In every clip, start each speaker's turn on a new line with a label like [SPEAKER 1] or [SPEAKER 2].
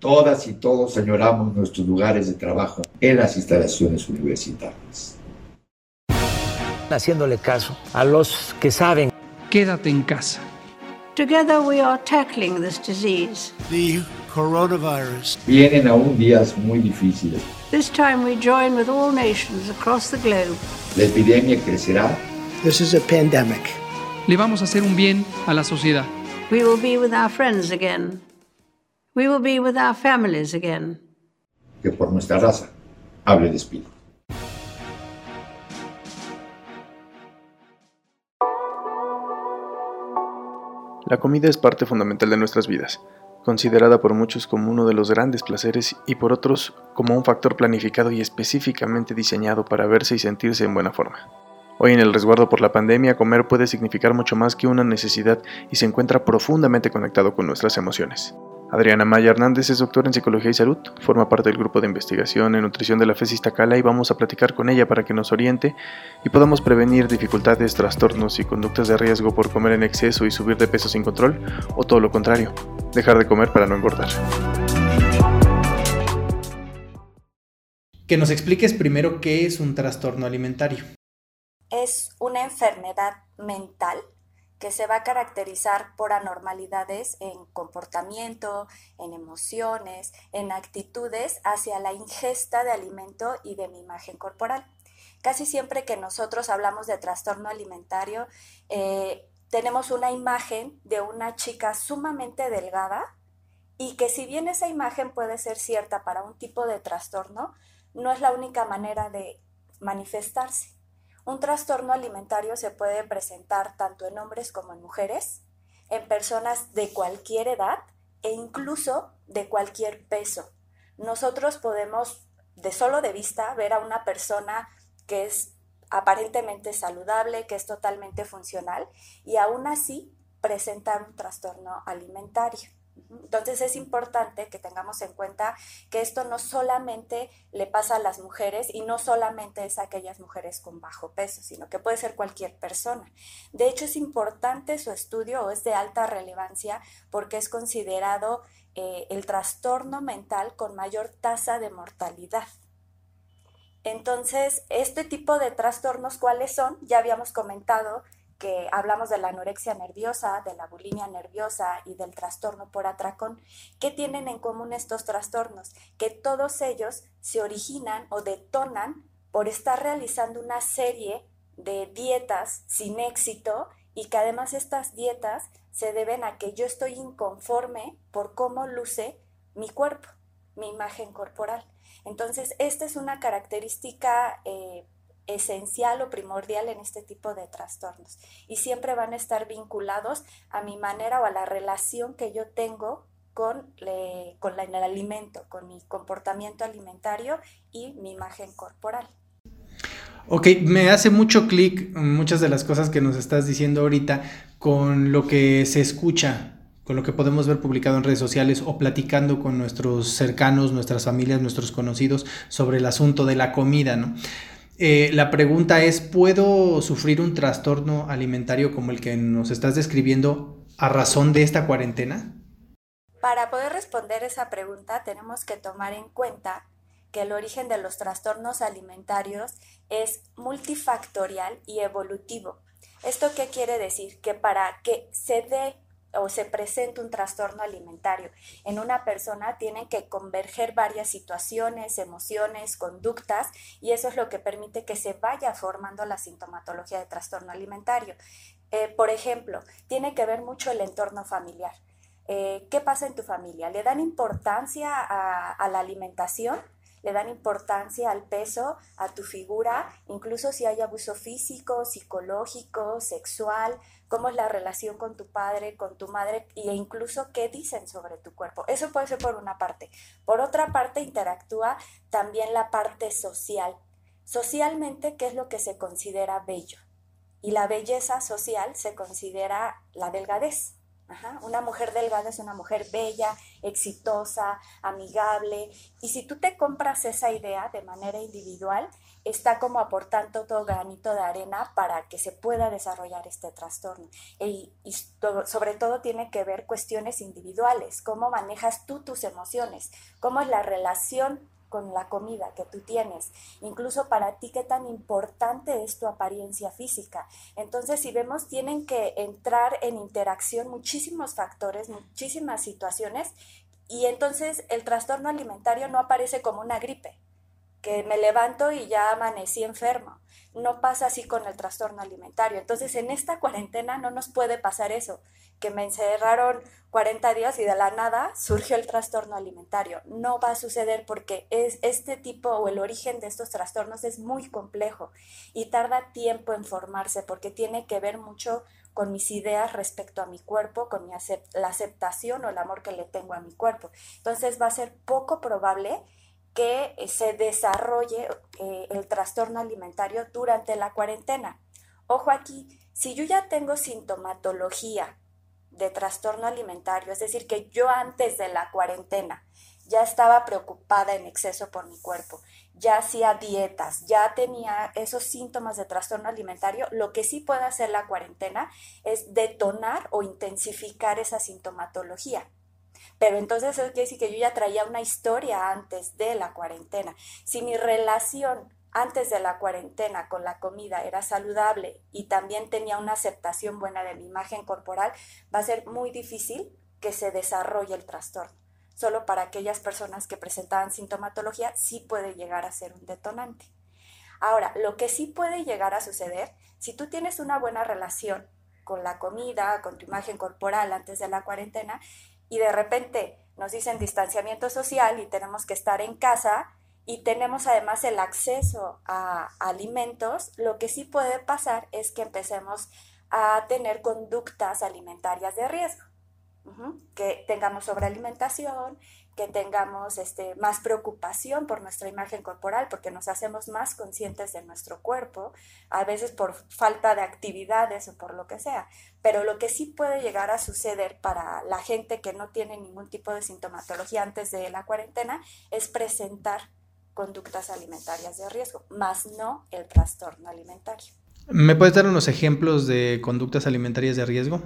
[SPEAKER 1] Todas y todos añoramos nuestros lugares de trabajo en las instalaciones universitarias.
[SPEAKER 2] Haciéndole caso a los que saben.
[SPEAKER 3] Quédate en casa.
[SPEAKER 4] Together we are tackling this disease.
[SPEAKER 5] The coronavirus.
[SPEAKER 1] Vienen aún días muy difíciles.
[SPEAKER 4] This time we join with all nations across the globe.
[SPEAKER 1] La epidemia crecerá.
[SPEAKER 5] This is a pandemic.
[SPEAKER 3] Le vamos a hacer un bien a la sociedad.
[SPEAKER 4] We will be with our friends again. We will be with our families again.
[SPEAKER 1] Que por nuestra raza hable de espíritu.
[SPEAKER 6] La comida es parte fundamental de nuestras vidas, considerada por muchos como uno de los grandes placeres y por otros como un factor planificado y específicamente diseñado para verse y sentirse en buena forma. Hoy en el resguardo por la pandemia, comer puede significar mucho más que una necesidad y se encuentra profundamente conectado con nuestras emociones. Adriana Maya Hernández es doctora en Psicología y Salud, forma parte del grupo de investigación en nutrición de la FES Iztacala y vamos a platicar con ella para que nos oriente y podamos prevenir dificultades, trastornos y conductas de riesgo por comer en exceso y subir de peso sin control, o todo lo contrario, dejar de comer para no engordar.
[SPEAKER 7] Que nos expliques primero qué es un trastorno alimentario.
[SPEAKER 8] Es una enfermedad mental que se va a caracterizar por anormalidades en comportamiento, en emociones, en actitudes hacia la ingesta de alimento y de mi imagen corporal. Casi siempre que nosotros hablamos de trastorno alimentario, eh, tenemos una imagen de una chica sumamente delgada y que si bien esa imagen puede ser cierta para un tipo de trastorno, no es la única manera de manifestarse. Un trastorno alimentario se puede presentar tanto en hombres como en mujeres, en personas de cualquier edad e incluso de cualquier peso. Nosotros podemos de solo de vista ver a una persona que es aparentemente saludable, que es totalmente funcional y aún así presentar un trastorno alimentario. Entonces es importante que tengamos en cuenta que esto no solamente le pasa a las mujeres y no solamente es a aquellas mujeres con bajo peso, sino que puede ser cualquier persona. De hecho es importante su estudio o es de alta relevancia porque es considerado eh, el trastorno mental con mayor tasa de mortalidad. Entonces, este tipo de trastornos, ¿cuáles son? Ya habíamos comentado que hablamos de la anorexia nerviosa, de la bulimia nerviosa y del trastorno por atracón. ¿Qué tienen en común estos trastornos? Que todos ellos se originan o detonan por estar realizando una serie de dietas sin éxito y que además estas dietas se deben a que yo estoy inconforme por cómo luce mi cuerpo, mi imagen corporal. Entonces, esta es una característica eh, esencial o primordial en este tipo de trastornos y siempre van a estar vinculados a mi manera o a la relación que yo tengo con, con el alimento, con mi comportamiento alimentario y mi imagen corporal.
[SPEAKER 7] Ok, me hace mucho clic muchas de las cosas que nos estás diciendo ahorita con lo que se escucha con lo que podemos ver publicado en redes sociales o platicando con nuestros cercanos, nuestras familias, nuestros conocidos sobre el asunto de la comida, ¿no? Eh, la pregunta es, ¿puedo sufrir un trastorno alimentario como el que nos estás describiendo a razón de esta cuarentena?
[SPEAKER 8] Para poder responder esa pregunta tenemos que tomar en cuenta que el origen de los trastornos alimentarios es multifactorial y evolutivo. ¿Esto qué quiere decir? Que para que se dé o se presenta un trastorno alimentario en una persona, tienen que converger varias situaciones, emociones, conductas, y eso es lo que permite que se vaya formando la sintomatología de trastorno alimentario. Eh, por ejemplo, tiene que ver mucho el entorno familiar. Eh, ¿Qué pasa en tu familia? ¿Le dan importancia a la alimentación? Le dan importancia al peso, a tu figura, incluso si hay abuso físico, psicológico, sexual, cómo es la relación con tu padre, con tu madre e incluso qué dicen sobre tu cuerpo. Eso puede ser por una parte. Por otra parte, interactúa también la parte social. Socialmente, ¿qué es lo que se considera bello? Y la belleza social se considera la delgadez. Una mujer delgada es una mujer bella, exitosa, amigable. Y si tú te compras esa idea de manera individual, está como aportando todo granito de arena para que se pueda desarrollar este trastorno. Y, sobre todo tiene que ver cuestiones individuales, cómo manejas tú tus emociones, cómo es la relación con la comida que tú tienes, incluso para ti qué tan importante es tu apariencia física. Entonces, si vemos, tienen que entrar en interacción muchísimos factores, muchísimas situaciones, y entonces el trastorno alimentario no aparece como una gripe, que me levanto y ya amanecí enfermo. No pasa así con el trastorno alimentario. Entonces, en esta cuarentena no nos puede pasar eso, que me encerraron 40 días y de la nada surgió el trastorno alimentario. No va a suceder porque es, este tipo o el origen de estos trastornos es muy complejo y tarda tiempo en formarse porque tiene que ver mucho con mis ideas respecto a mi cuerpo, con mi la aceptación o el amor que le tengo a mi cuerpo. Entonces va a ser poco probable que eh, se desarrolle eh, el trastorno alimentario durante la cuarentena. Ojo aquí, si yo ya tengo sintomatología de trastorno alimentario, es decir, que yo antes de la cuarentena ya estaba preocupada en exceso por mi cuerpo, ya hacía dietas, ya tenía esos síntomas de trastorno alimentario, lo que sí puede hacer la cuarentena es detonar o intensificar esa sintomatología. Pero entonces eso quiere decir que yo ya traía una historia antes de la cuarentena. Si mi relación antes de la cuarentena con la comida era saludable y también tenía una aceptación buena de mi imagen corporal, va a ser muy difícil que se desarrolle el trastorno. Solo para aquellas personas que presentaban sintomatología sí puede llegar a ser un detonante. Ahora, lo que sí puede llegar a suceder, si tú tienes una buena relación con la comida, con tu imagen corporal antes de la cuarentena, y de repente nos dicen distanciamiento social y tenemos que estar en casa y tenemos además el acceso a alimentos, lo que sí puede pasar es que empecemos a tener conductas alimentarias de riesgo, que tengamos sobrealimentación, que tengamos este, más preocupación por nuestra imagen corporal, porque nos hacemos más conscientes de nuestro cuerpo, a veces por falta de actividades o por lo que sea. Pero lo que sí puede llegar a suceder para la gente que no tiene ningún tipo de sintomatología antes de la cuarentena es presentar conductas alimentarias de riesgo, más no el trastorno alimentario.
[SPEAKER 7] ¿Me puedes dar unos ejemplos de conductas alimentarias de riesgo?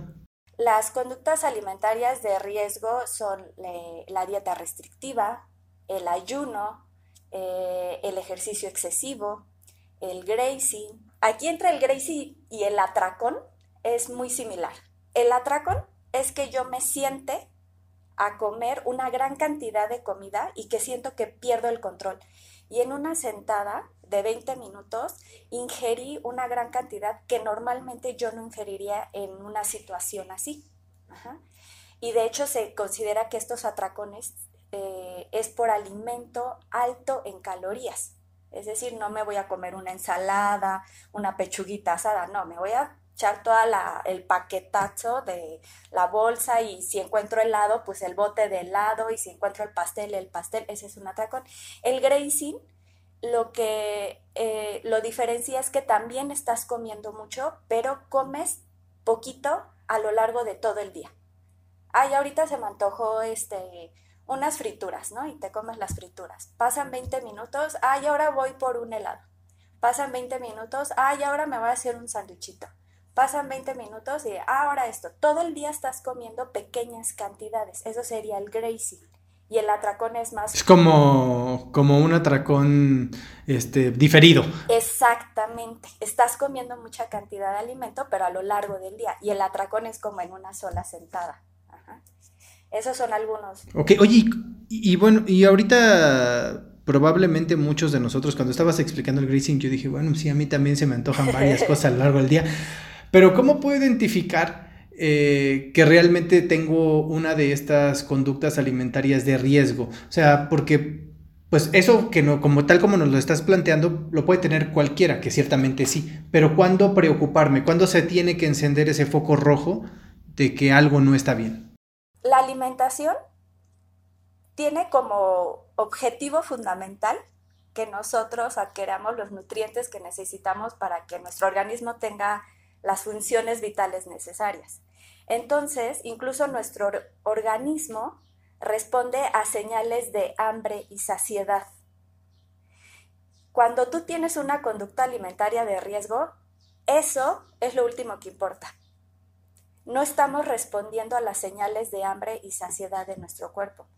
[SPEAKER 8] Las conductas alimentarias de riesgo son la dieta restrictiva, el ayuno, eh, el ejercicio excesivo, el grazing. Aquí entre el grazing y el atracón es muy similar. El atracón es que yo me siente a comer una gran cantidad de comida y que siento que pierdo el control. Y en una sentada de 20 minutos, ingerí una gran cantidad que normalmente yo no ingeriría en una situación así. Y de hecho se considera que estos atracones eh, es por alimento alto en calorías. Es decir, no me voy a comer una ensalada, una pechuguita asada, no, me voy a echar todo el paquetazo de la bolsa y si encuentro helado, pues el bote de helado y si encuentro el pastel, el pastel, ese es un atracón. El grazing lo que eh, lo diferencia es que también estás comiendo mucho, pero comes poquito a lo largo de todo el día. Ay, ahorita se me antojó este, unas frituras, ¿no? Y te comes las frituras. Pasan 20 minutos, ay, ahora voy por un helado. Pasan 20 minutos, ay, ahora me voy a hacer un sándwichito. Pasan 20 minutos y ahora esto. Todo el día estás comiendo pequeñas cantidades. Eso sería el grazing y el atracón es más...
[SPEAKER 7] Es como, como un atracón este, diferido.
[SPEAKER 8] Exactamente. Estás comiendo mucha cantidad de alimento, pero a lo largo del día. Y el atracón es como en una sola sentada. Esos son algunos.
[SPEAKER 7] Ok, oye, y, bueno, y ahorita probablemente muchos de nosotros, cuando estabas explicando el grazing, yo dije, bueno, sí, a mí también se me antojan varias cosas a lo largo del día. Pero ¿cómo puedo identificar eh, que realmente tengo una de estas conductas alimentarias de riesgo. O sea, porque pues eso que no, como tal como nos lo estás planteando, lo puede tener cualquiera, que ciertamente sí. Pero ¿cuándo preocuparme? ¿Cuándo se tiene que encender ese foco rojo de que algo no está bien?
[SPEAKER 8] La alimentación tiene como objetivo fundamental que nosotros adquiramos los nutrientes que necesitamos para que nuestro organismo tenga las funciones vitales necesarias. Entonces, incluso nuestro organismo responde a señales de hambre y saciedad. Cuando tú tienes una conducta alimentaria de riesgo, eso es lo último que importa. No estamos respondiendo a las señales de hambre y saciedad de nuestro cuerpo.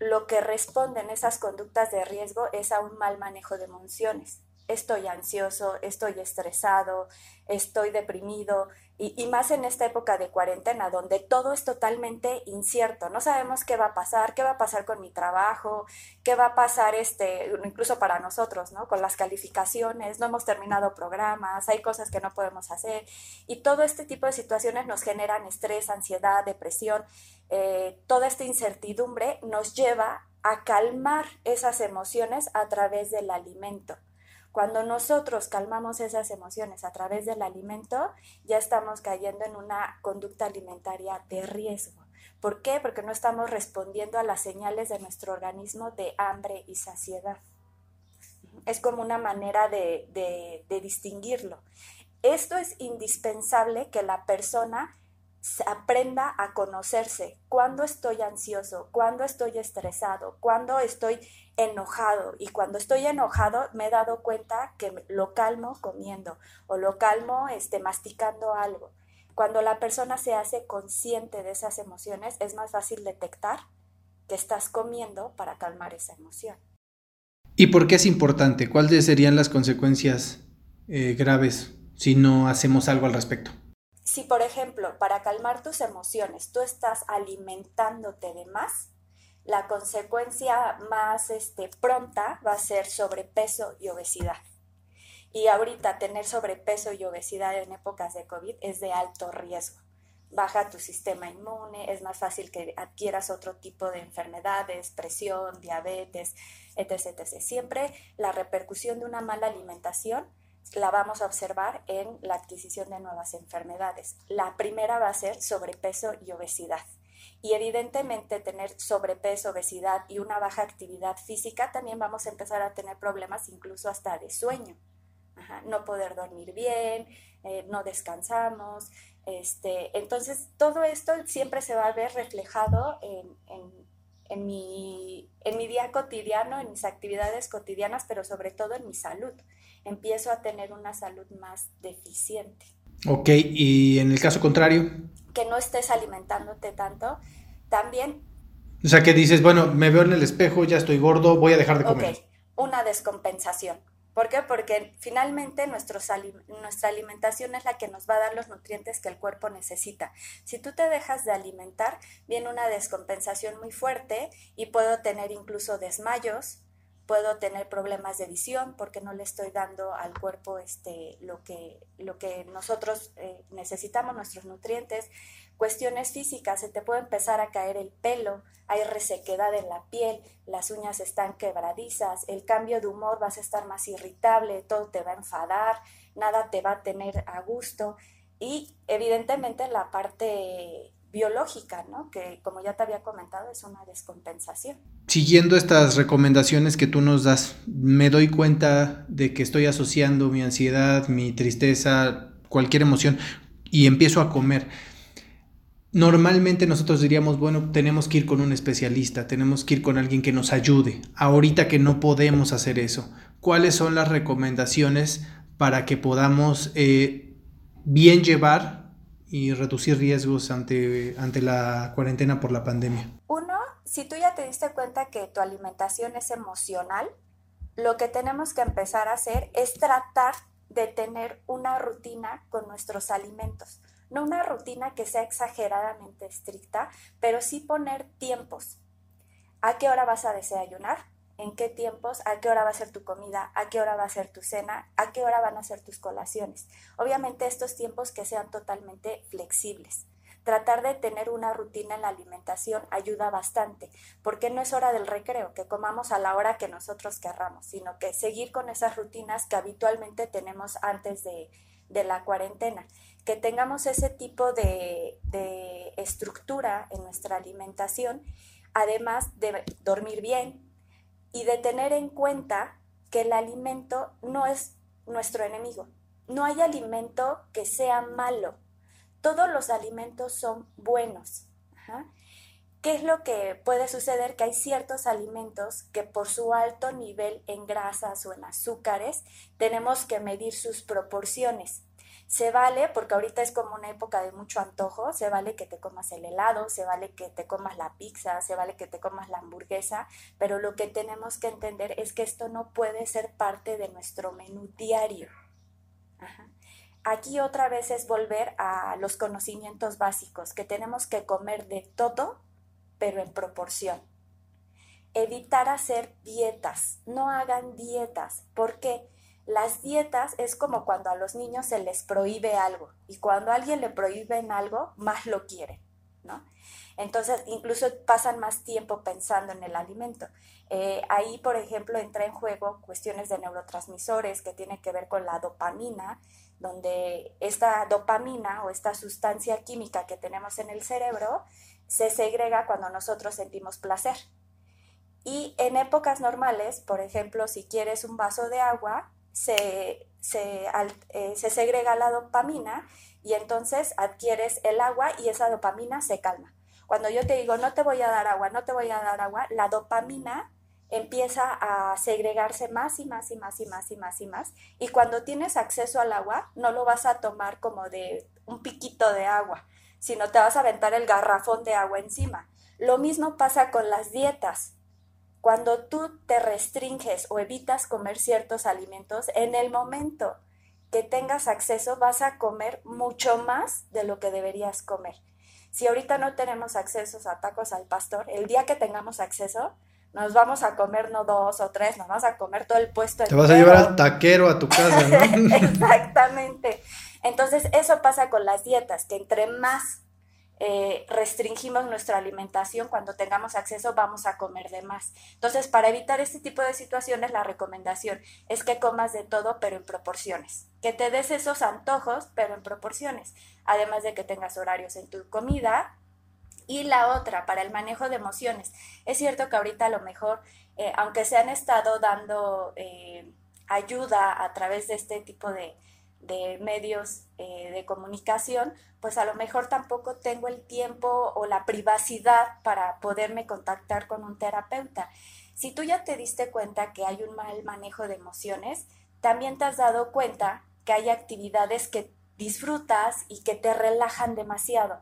[SPEAKER 8] Lo que responden esas conductas de riesgo es a un mal manejo de emociones estoy ansioso, estoy estresado, estoy deprimido, y, más en esta época de cuarentena, donde todo es totalmente incierto. No sabemos qué va a pasar, qué va a pasar con mi trabajo, qué va a pasar este, incluso para nosotros, ¿no? Con las calificaciones, no hemos terminado programas, hay cosas que no podemos hacer. Y todo este tipo de situaciones nos generan estrés, ansiedad, depresión. Eh, toda esta incertidumbre nos lleva a calmar esas emociones a través del alimento. Cuando nosotros calmamos esas emociones a través del alimento, ya estamos cayendo en una conducta alimentaria de riesgo. ¿Por qué? Porque no estamos respondiendo a las señales de nuestro organismo de hambre y saciedad. Es como una manera de, de distinguirlo. Esto es indispensable que la persona aprenda a conocerse, cuando estoy ansioso, cuando estoy estresado, cuando estoy enojado. Y cuando estoy enojado me he dado cuenta que lo calmo comiendo o lo calmo este, masticando algo. Cuando la persona se hace consciente de esas emociones, es más fácil detectar que estás comiendo para calmar esa emoción.
[SPEAKER 7] ¿Y por qué es importante? ¿Cuáles serían las consecuencias eh, graves si no hacemos algo al respecto?
[SPEAKER 8] Si, por ejemplo, para calmar tus emociones tú estás alimentándote de más, la consecuencia más este, pronta va a ser sobrepeso y obesidad. Y ahorita tener sobrepeso y obesidad en épocas de COVID es de alto riesgo. Baja tu sistema inmune, es más fácil que adquieras otro tipo de enfermedades, presión, diabetes, etc, etc. Siempre la repercusión de una mala alimentación la vamos a observar en la adquisición de nuevas enfermedades. La primera va a ser sobrepeso y obesidad. Y evidentemente tener sobrepeso, obesidad y una baja actividad física, también vamos a empezar a tener problemas incluso hasta de sueño. no poder dormir bien, eh, no descansamos. Este, entonces, todo esto siempre se va a ver reflejado en, en, mi, en mi día cotidiano, en mis actividades cotidianas, pero sobre todo en mi salud empiezo a tener una salud más deficiente.
[SPEAKER 7] Ok, y en el caso contrario.
[SPEAKER 8] Que no estés alimentándote tanto, también.
[SPEAKER 7] O sea, que dices, bueno, me veo en el espejo, ya estoy gordo, voy a dejar de comer. Ok,
[SPEAKER 8] una descompensación. ¿Por qué? Porque finalmente nuestra alimentación es la que nos va a dar los nutrientes que el cuerpo necesita. Si tú te dejas de alimentar, viene una descompensación muy fuerte y puedo tener incluso desmayos, puedo tener problemas de visión porque no le estoy dando al cuerpo este, lo, que, lo que nosotros eh, necesitamos, nuestros nutrientes. Cuestiones físicas, se te puede empezar a caer el pelo, hay resequedad en la piel, las uñas están quebradizas, el cambio de humor vas a estar más irritable, todo te va a enfadar, nada te va a tener a gusto y evidentemente la parte biológica, ¿no? Que como ya te había comentado es una descompensación.
[SPEAKER 7] Siguiendo estas recomendaciones que tú nos das, me doy cuenta de que estoy asociando mi ansiedad, mi tristeza, cualquier emoción y empiezo a comer. Normalmente nosotros diríamos, bueno, tenemos que ir con un especialista, tenemos que ir con alguien que nos ayude. Ahorita que no podemos hacer eso, ¿cuáles son las recomendaciones para que podamos eh, bien llevar y reducir riesgos ante, ante la cuarentena por la pandemia?
[SPEAKER 8] Uno, si tú ya te diste cuenta que tu alimentación es emocional, lo que tenemos que empezar a hacer es tratar de tener una rutina con nuestros alimentos. No una rutina que sea exageradamente estricta, pero sí poner tiempos. ¿A qué hora vas a desayunar? En qué tiempos, a qué hora va a ser tu comida, a qué hora va a ser tu cena, a qué hora van a ser tus colaciones. Obviamente estos tiempos que sean totalmente flexibles. Tratar de tener una rutina en la alimentación ayuda bastante, porque no es hora del recreo, que comamos a la hora que nosotros querramos, sino que seguir con esas rutinas que habitualmente tenemos antes de, la cuarentena, que tengamos ese tipo de, de estructura en nuestra alimentación, además de dormir bien, y de tener en cuenta que el alimento no es nuestro enemigo. No hay alimento que sea malo. todos los alimentos son buenos. ¿Qué es lo que puede suceder? Que hay ciertos alimentos que por su alto nivel en grasas o en azúcares tenemos que medir sus proporciones. Se vale, porque ahorita es como una época de mucho antojo, se vale que te comas el helado, se vale que te comas la pizza, se vale que te comas la hamburguesa, pero lo que tenemos que entender es que esto no puede ser parte de nuestro menú diario. Aquí otra vez es volver a los conocimientos básicos, que tenemos que comer de todo, pero en proporción. Evitar hacer dietas, no hagan dietas. ¿Por qué? Las dietas es como cuando a los niños se les prohíbe algo y cuando a alguien le prohíben algo, más lo quiere, ¿no? Entonces, incluso pasan más tiempo pensando en el alimento. Eh, ahí, por ejemplo, entra en juego cuestiones de neurotransmisores que tienen que ver con la dopamina, donde esta dopamina o esta sustancia química que tenemos en el cerebro se segrega cuando nosotros sentimos placer. Y en épocas normales, por ejemplo, si quieres un vaso de agua, se, eh, se, segrega la dopamina y entonces adquieres el agua y esa dopamina se calma. Cuando yo te digo, no te voy a dar agua, no te voy a dar agua, la dopamina empieza a segregarse más y más y más y más y más y más. Y cuando tienes acceso al agua, no lo vas a tomar como de un piquito de agua, sino te vas a aventar el garrafón de agua encima. Lo mismo pasa con las dietas. Cuando tú te restringes o evitas comer ciertos alimentos, en el momento que tengas acceso vas a comer mucho más de lo que deberías comer. Si ahorita no tenemos acceso a tacos al pastor, el día que tengamos acceso, nos vamos a comer no dos o tres, nos vamos a comer todo el puesto.
[SPEAKER 7] Te vas a llevar al taquero a tu casa, ¿no?
[SPEAKER 8] Exactamente. Entonces, eso pasa con las dietas, que entre más eh, restringimos nuestra alimentación, cuando tengamos acceso vamos a comer de más. Entonces, para evitar este tipo de situaciones, la recomendación es que comas de todo, pero en proporciones. Que te des esos antojos, pero en proporciones. Además de que tengas horarios en tu comida. Y la otra, para el manejo de emociones. Es cierto que ahorita a lo mejor, eh, aunque se han estado dando eh, ayuda a través de este tipo de, de medios eh, de comunicación, pues a lo mejor tampoco tengo el tiempo o la privacidad para poderme contactar con un terapeuta. Si tú ya te diste cuenta que hay un mal manejo de emociones, también te has dado cuenta que hay actividades que disfrutas y que te relajan demasiado,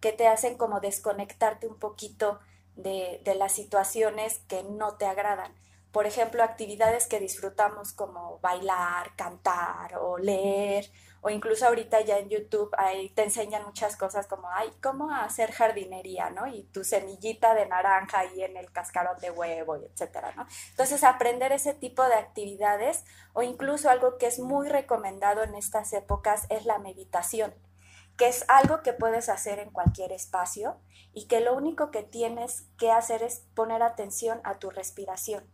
[SPEAKER 8] que te hacen como desconectarte un poquito de, de las situaciones que no te agradan por ejemplo, actividades que disfrutamos como bailar, cantar o leer, o incluso ahorita ya en YouTube ahí te enseñan muchas cosas como, ay, cómo hacer jardinería, ¿no? Y tu semillita de naranja ahí en el cascarón de huevo, y etcétera, ¿no? Entonces, aprender ese tipo de actividades o incluso algo que es muy recomendado en estas épocas es la meditación que es algo que puedes hacer en cualquier espacio y que lo único que tienes que hacer es poner atención a tu respiración.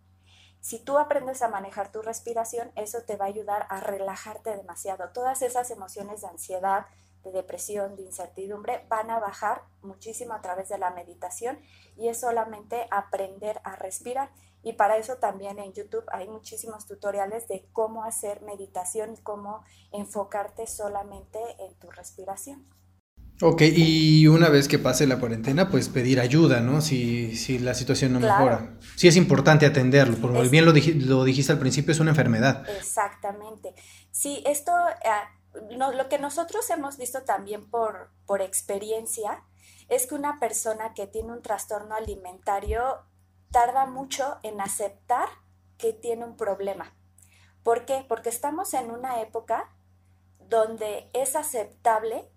[SPEAKER 8] Si tú aprendes a manejar tu respiración, eso te va a ayudar a relajarte demasiado. Todas esas emociones de ansiedad, de depresión, de incertidumbre, van a bajar muchísimo a través de la meditación y es solamente aprender a respirar. Y para eso también en YouTube hay muchísimos tutoriales de cómo hacer meditación y cómo enfocarte solamente en tu respiración.
[SPEAKER 7] Ok, y una vez que pase la cuarentena, pues pedir ayuda, ¿no? Si, si la situación no mejora. Sí es importante atenderlo, porque bien lo, lo, dijiste al principio, es una enfermedad.
[SPEAKER 8] Exactamente. Sí, esto, eh, lo que nosotros hemos visto también por, por experiencia es que una persona que tiene un trastorno alimentario tarda mucho en aceptar que tiene un problema. ¿Por qué? Porque estamos en una época donde es aceptable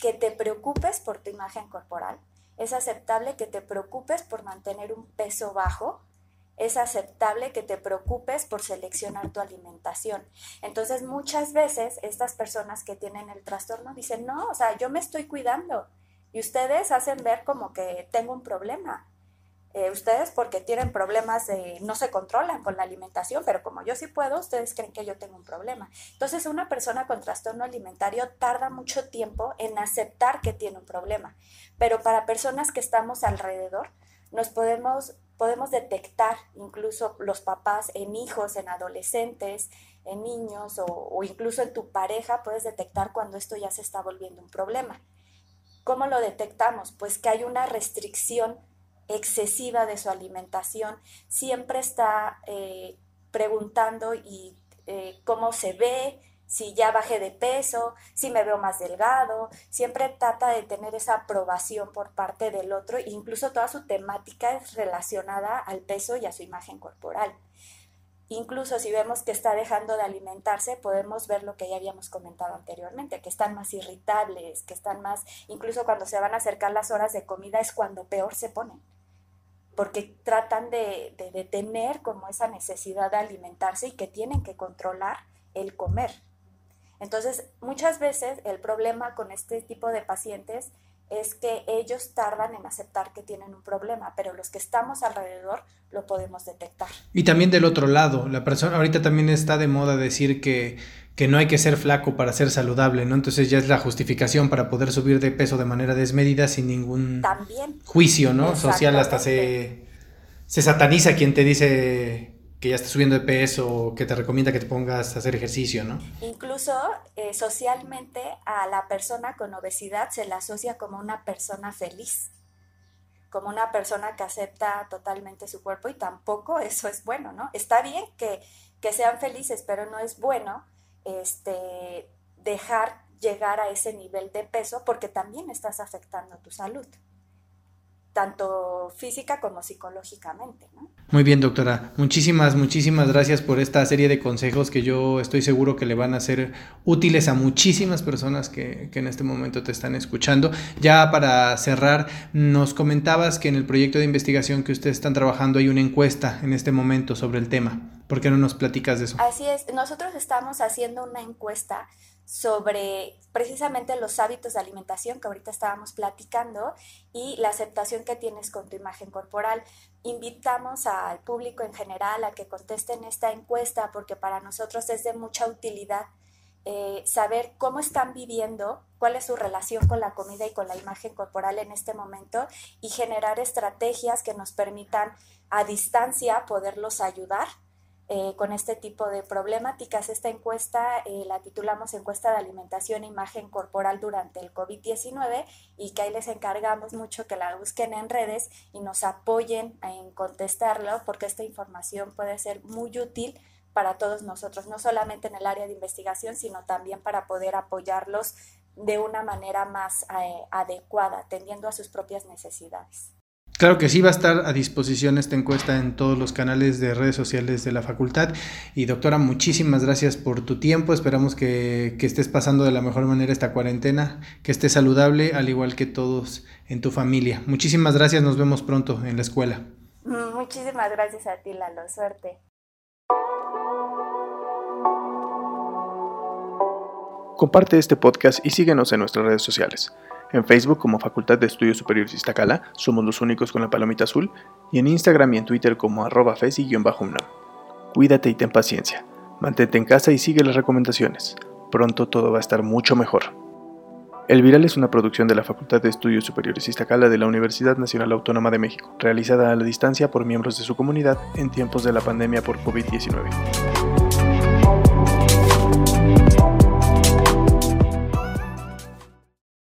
[SPEAKER 8] que te preocupes por tu imagen corporal, es aceptable que te preocupes por mantener un peso bajo, es aceptable que te preocupes por seleccionar tu alimentación. Entonces muchas veces estas personas que tienen el trastorno dicen, no, o sea, yo me estoy cuidando y ustedes hacen ver como que tengo un problema. Eh, ustedes porque tienen problemas, no se controlan con la alimentación, pero como yo sí puedo, ustedes creen que yo tengo un problema. Entonces, una persona con trastorno alimentario tarda mucho tiempo en aceptar que tiene un problema, pero para personas que estamos alrededor, nos podemos podemos detectar incluso los papás en hijos, en adolescentes, en niños o, o, incluso en tu pareja, puedes detectar cuando esto ya se está volviendo un problema. ¿Cómo lo detectamos? Pues que hay una restricción excesiva de su alimentación, siempre está eh, preguntando y eh, cómo se ve, si ya bajé de peso, si me veo más delgado, siempre trata de tener esa aprobación por parte del otro incluso toda su temática es relacionada al peso y a su imagen corporal. Incluso si vemos que está dejando de alimentarse, podemos ver lo que ya habíamos comentado anteriormente, que están más irritables, que están más, incluso cuando se van a acercar las horas de comida es cuando peor se ponen, porque tratan de, de, de tener como esa necesidad de alimentarse y que tienen que controlar el comer. Entonces, muchas veces el problema con este tipo de pacientes es que ellos tardan en aceptar que tienen un problema, pero los que estamos alrededor lo podemos detectar.
[SPEAKER 7] Y también del otro lado, la persona ahorita también está de moda decir que, que no hay que ser flaco para ser saludable, ¿no? Entonces ya es la justificación para poder subir de peso de manera desmedida sin ningún
[SPEAKER 8] también.
[SPEAKER 7] juicio, ¿no? Social hasta se, se sataniza quien te dice que ya estás subiendo de peso, que te recomienda que te pongas a hacer ejercicio, ¿no?
[SPEAKER 8] Incluso eh, socialmente a la persona con obesidad se la asocia como una persona feliz, como una persona que acepta totalmente su cuerpo y tampoco eso es bueno, ¿no? Está bien que, que sean felices, pero no es bueno este, dejar llegar a ese nivel de peso porque también estás afectando tu salud tanto física como psicológicamente. ¿no?
[SPEAKER 7] Muy bien, doctora. Muchísimas, muchísimas gracias por esta serie de consejos que yo estoy seguro que le van a ser útiles a muchísimas personas que, que, en este momento te están escuchando. Ya para cerrar, nos comentabas que en el proyecto de investigación que ustedes están trabajando hay una encuesta en este momento sobre el tema. ¿Por qué no nos platicas de eso?
[SPEAKER 8] Así es, nosotros estamos haciendo una encuesta sobre precisamente los hábitos de alimentación que ahorita estábamos platicando y la aceptación que tienes con tu imagen corporal. Invitamos al público en general a que contesten esta encuesta porque para nosotros es de mucha utilidad eh, saber cómo están viviendo, cuál es su relación con la comida y con la imagen corporal en este momento y generar estrategias que nos permitan a distancia poderlos ayudar eh, con este tipo de problemáticas. Esta encuesta eh, la titulamos Encuesta de Alimentación e Imagen Corporal durante el COVID-19 y que ahí les encargamos mucho que la busquen en redes y nos apoyen en contestarlo porque esta información puede ser muy útil para todos nosotros, no solamente en el área de investigación, sino también para poder apoyarlos de una manera más eh, adecuada, atendiendo a sus propias necesidades.
[SPEAKER 7] Claro que sí va a estar a disposición esta encuesta en todos los canales de redes sociales de la facultad. Y doctora, muchísimas gracias por tu tiempo. Esperamos que, que, estés pasando de la mejor manera esta cuarentena, que estés saludable, al igual que todos en tu familia. Muchísimas gracias, nos vemos pronto en la escuela.
[SPEAKER 8] Muchísimas gracias a ti, Lalo. Suerte.
[SPEAKER 6] Comparte este podcast y síguenos en nuestras redes sociales. En Facebook como Facultad de Estudios Superiores Iztacala, somos los únicos con la palomita azul, y en Instagram y en Twitter como arroba fesi-unam. Cuídate y ten paciencia, mantente en casa y sigue las recomendaciones. Pronto todo va a estar mucho mejor. El Viral es una producción de la Facultad de Estudios Superiores Iztacala de la Universidad Nacional Autónoma de México, realizada a la distancia por miembros de su comunidad en tiempos de la pandemia por COVID-19.